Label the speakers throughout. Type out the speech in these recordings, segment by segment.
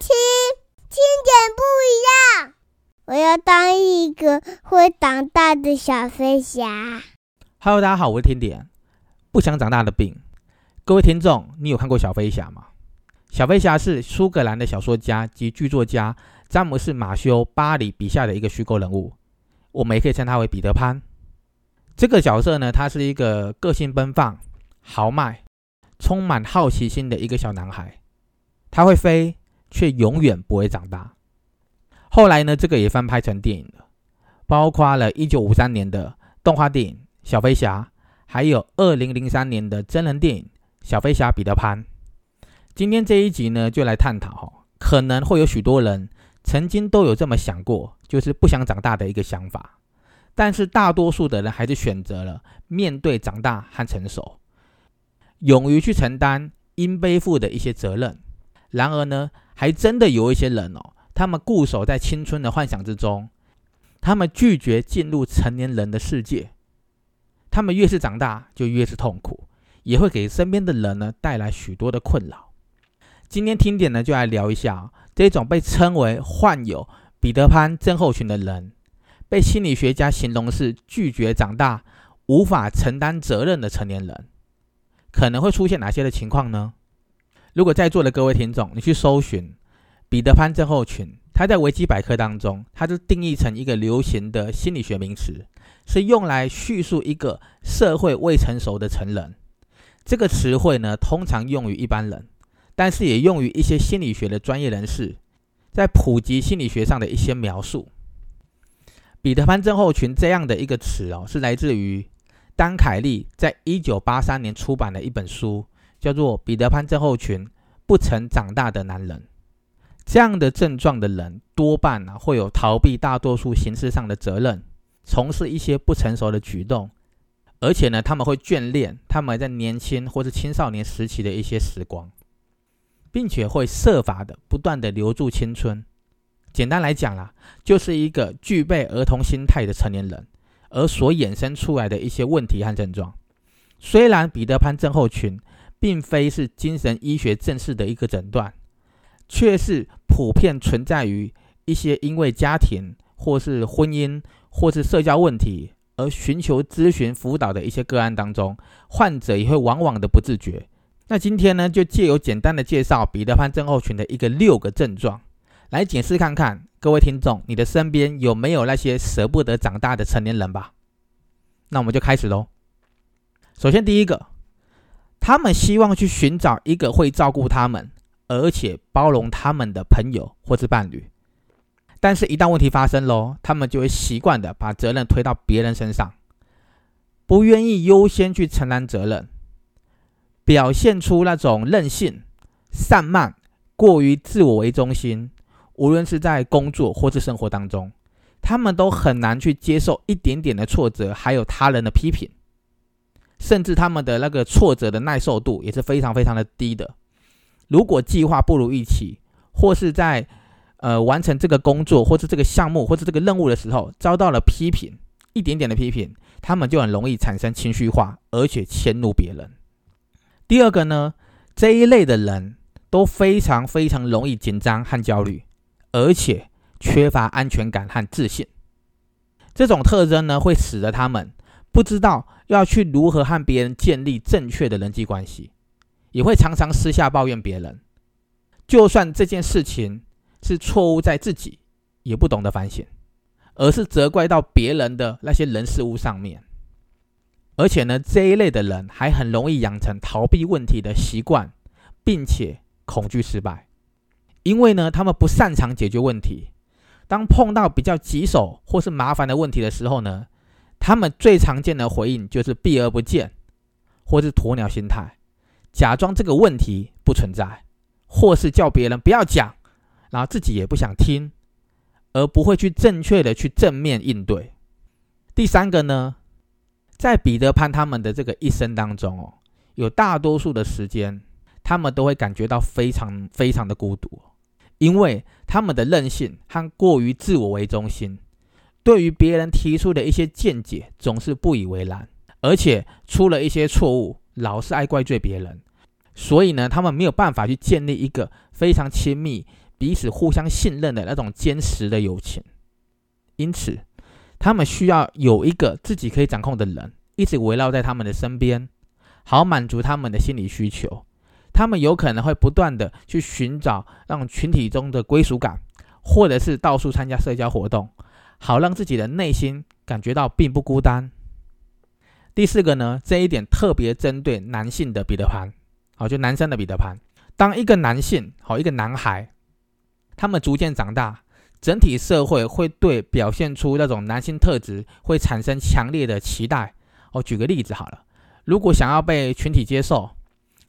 Speaker 1: 听，听点不一样。我要当一个会长大的小飞侠。
Speaker 2: Hello，大家好，我是天点。不想长大的病，各位听众，你有看过小飞侠吗？小飞侠是苏格兰的小说家及剧作家詹姆斯·马修·巴里笔下的一个虚构人物，我们也可以称他为彼得潘。这个角色呢，他是一个个性奔放、豪迈、充满好奇心的一个小男孩。他会飞，却永远不会长大。后来呢，这个也翻拍成电影了，包括了1953年的动画电影《小飞侠》，还有2003年的真人电影《小飞侠彼得潘》。今天这一集呢，就来探讨可能会有许多人曾经都有这么想过，就是不想长大的一个想法。但是大多数的人还是选择了面对长大和成熟，勇于去承担应背负的一些责任。然而呢，还真的有一些人哦，他们固守在青春的幻想之中，他们拒绝进入成年人的世界。他们越是长大，就越是痛苦，也会给身边的人呢带来许多的困扰。今天听点呢，就来聊一下这种被称为患有彼得潘症候群的人，被心理学家形容是拒绝长大、无法承担责任的成年人，可能会出现哪些的情况呢？如果在座的各位听众，你去搜寻彼得潘症候群，它在维基百科当中，它就定义成一个流行的心理学名词，是用来叙述一个社会未成熟的成人。这个词汇呢，通常用于一般人，但是也用于一些心理学的专业人士，在普及心理学上的一些描述。彼得潘症候群这样的一个词哦，是来自于丹凯利在一九八三年出版的一本书。叫做彼得潘症候群，不曾长大的男人，这样的症状的人多半啊会有逃避大多数形式上的责任，从事一些不成熟的举动，而且呢他们会眷恋他们在年轻或是青少年时期的一些时光，并且会设法的不断的留住青春。简单来讲啦，就是一个具备儿童心态的成年人，而所衍生出来的一些问题和症状。虽然彼得潘症候群。并非是精神医学正式的一个诊断，却是普遍存在于一些因为家庭或是婚姻或是社交问题而寻求咨询辅导的一些个案当中，患者也会往往的不自觉。那今天呢，就借由简单的介绍彼得潘症候群的一个六个症状，来解释看看各位听众，你的身边有没有那些舍不得长大的成年人吧？那我们就开始喽。首先第一个。他们希望去寻找一个会照顾他们，而且包容他们的朋友或是伴侣，但是，一旦问题发生喽，他们就会习惯的把责任推到别人身上，不愿意优先去承担责任，表现出那种任性、散漫、过于自我为中心。无论是在工作或是生活当中，他们都很难去接受一点点的挫折，还有他人的批评。甚至他们的那个挫折的耐受度也是非常非常的低的。如果计划不如预期，或是在呃完成这个工作，或是这个项目，或是这个任务的时候遭到了批评，一点点的批评，他们就很容易产生情绪化，而且迁怒别人。第二个呢，这一类的人都非常非常容易紧张和焦虑，而且缺乏安全感和自信。这种特征呢，会使得他们不知道。要去如何和别人建立正确的人际关系，也会常常私下抱怨别人。就算这件事情是错误在自己，也不懂得反省，而是责怪到别人的那些人事物上面。而且呢，这一类的人还很容易养成逃避问题的习惯，并且恐惧失败，因为呢，他们不擅长解决问题。当碰到比较棘手或是麻烦的问题的时候呢？他们最常见的回应就是避而不见，或是鸵鸟心态，假装这个问题不存在，或是叫别人不要讲，然后自己也不想听，而不会去正确的去正面应对。第三个呢，在彼得潘他们的这个一生当中哦，有大多数的时间，他们都会感觉到非常非常的孤独，因为他们的任性和过于自我为中心。对于别人提出的一些见解，总是不以为然，而且出了一些错误，老是爱怪罪别人。所以呢，他们没有办法去建立一个非常亲密彼此互相信任的那种坚实的友情。因此，他们需要有一个自己可以掌控的人，一直围绕在他们的身边，好满足他们的心理需求。他们有可能会不断的去寻找让群体中的归属感，或者是到处参加社交活动，好让自己的内心感觉到并不孤单。第四个呢，这一点特别针对男性的彼得潘，好，就男生的彼得潘。当一个男性，好，一个男孩，他们逐渐长大，整体社会会对表现出那种男性特质会产生强烈的期待。哦，举个例子好了，如果想要被群体接受。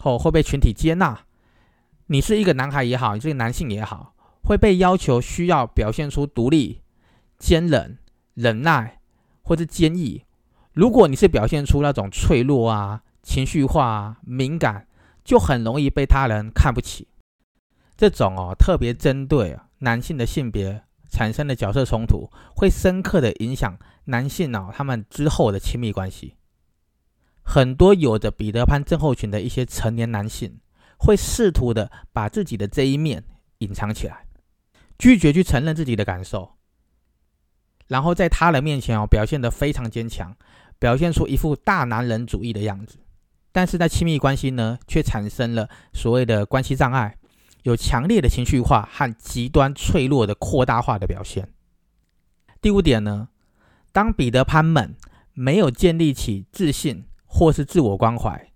Speaker 2: 后会被群体接纳，你是一个男孩也好，你是一个男性也好，会被要求需要表现出独立、坚忍、忍耐或者坚毅。如果你是表现出那种脆弱啊、情绪化、啊、敏感，就很容易被他人看不起。这种哦，特别针对男性的性别产生的角色冲突，会深刻的影响男性哦他们之后的亲密关系。很多有着彼得潘症候群的一些成年男性，会试图的把自己的这一面隐藏起来，拒绝去承认自己的感受，然后在他人面前哦表现得非常坚强，表现出一副大男人主义的样子。但是在亲密关系呢，却产生了所谓的关系障碍，有强烈的情绪化和极端脆弱的扩大化的表现。第五点呢，当彼得潘们没有建立起自信。或是自我关怀，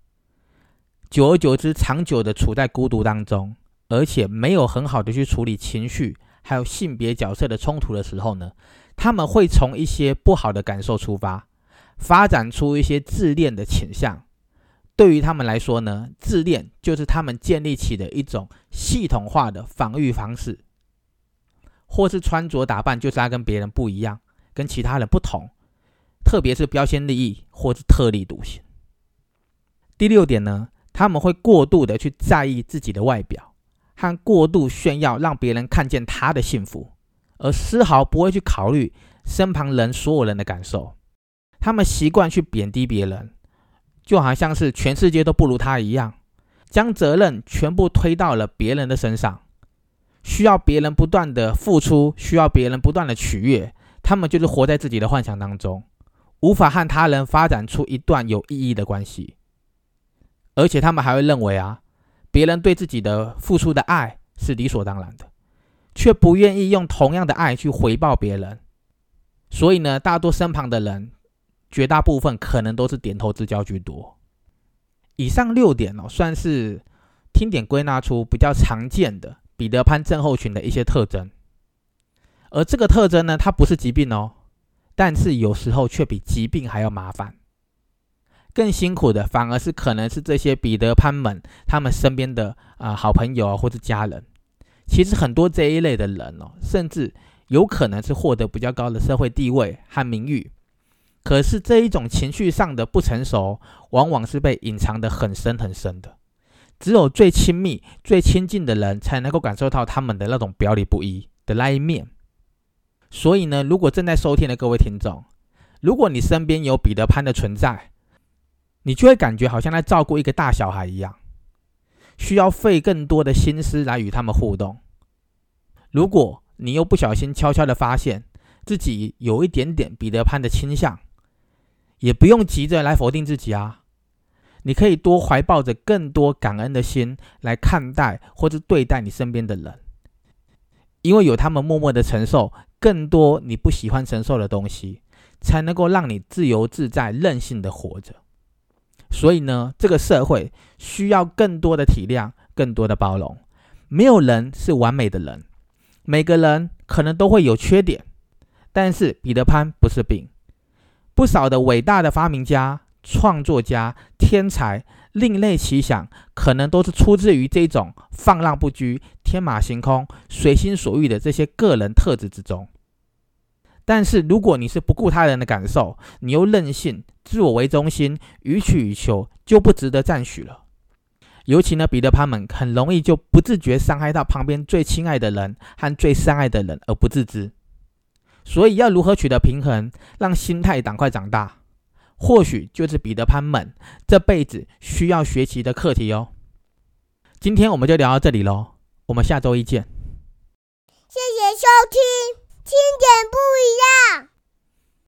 Speaker 2: 久而久之，长久的处在孤独当中，而且没有很好的去处理情绪，还有性别角色的冲突的时候呢，他们会从一些不好的感受出发，发展出一些自恋的倾向。对于他们来说呢，自恋就是他们建立起的一种系统化的防御方式，或是穿着打扮就是他跟别人不一样，跟其他人不同。特别是标新立异或是特立独行。第六点呢，他们会过度的去在意自己的外表，和过度炫耀，让别人看见他的幸福，而丝毫不会去考虑身旁人所有人的感受。他们习惯去贬低别人，就好像是全世界都不如他一样，将责任全部推到了别人的身上，需要别人不断的付出，需要别人不断的取悦，他们就是活在自己的幻想当中。无法和他人发展出一段有意义的关系，而且他们还会认为啊，别人对自己的付出的爱是理所当然的，却不愿意用同样的爱去回报别人。所以呢，大多身旁的人，绝大部分可能都是点头之交居多。以上六点哦，算是听点归纳出比较常见的彼得潘症候群的一些特征。而这个特征呢，它不是疾病哦。但是有时候却比疾病还要麻烦，更辛苦的反而是可能是这些彼得潘们他们身边的啊好朋友啊或者家人。其实很多这一类的人哦，甚至有可能是获得比较高的社会地位和名誉，可是这一种情绪上的不成熟，往往是被隐藏的很深很深的，只有最亲密、最亲近的人才能够感受到他们的那种表里不一的那一面。所以呢，如果正在收听的各位听众，如果你身边有彼得潘的存在，你就会感觉好像在照顾一个大小孩一样，需要费更多的心思来与他们互动。如果你又不小心悄悄的发现自己有一点点彼得潘的倾向，也不用急着来否定自己啊，你可以多怀抱着更多感恩的心来看待或者对待你身边的人，因为有他们默默的承受。更多你不喜欢承受的东西，才能够让你自由自在、任性的活着。所以呢，这个社会需要更多的体谅、更多的包容。没有人是完美的人，每个人可能都会有缺点。但是彼得潘不是病，不少的伟大的发明家、创作家、天才、另类奇想，可能都是出自于这种放浪不拘、天马行空、随心所欲的这些个人特质之中。但是，如果你是不顾他人的感受，你又任性、自我为中心、予取予求，就不值得赞许了。尤其呢，彼得潘们很容易就不自觉伤害到旁边最亲爱的人和最深爱的人而不自知。所以，要如何取得平衡，让心态赶快长大，或许就是彼得潘们这辈子需要学习的课题哦。今天我们就聊到这里喽，我们下周一见。
Speaker 1: 谢谢收听，听见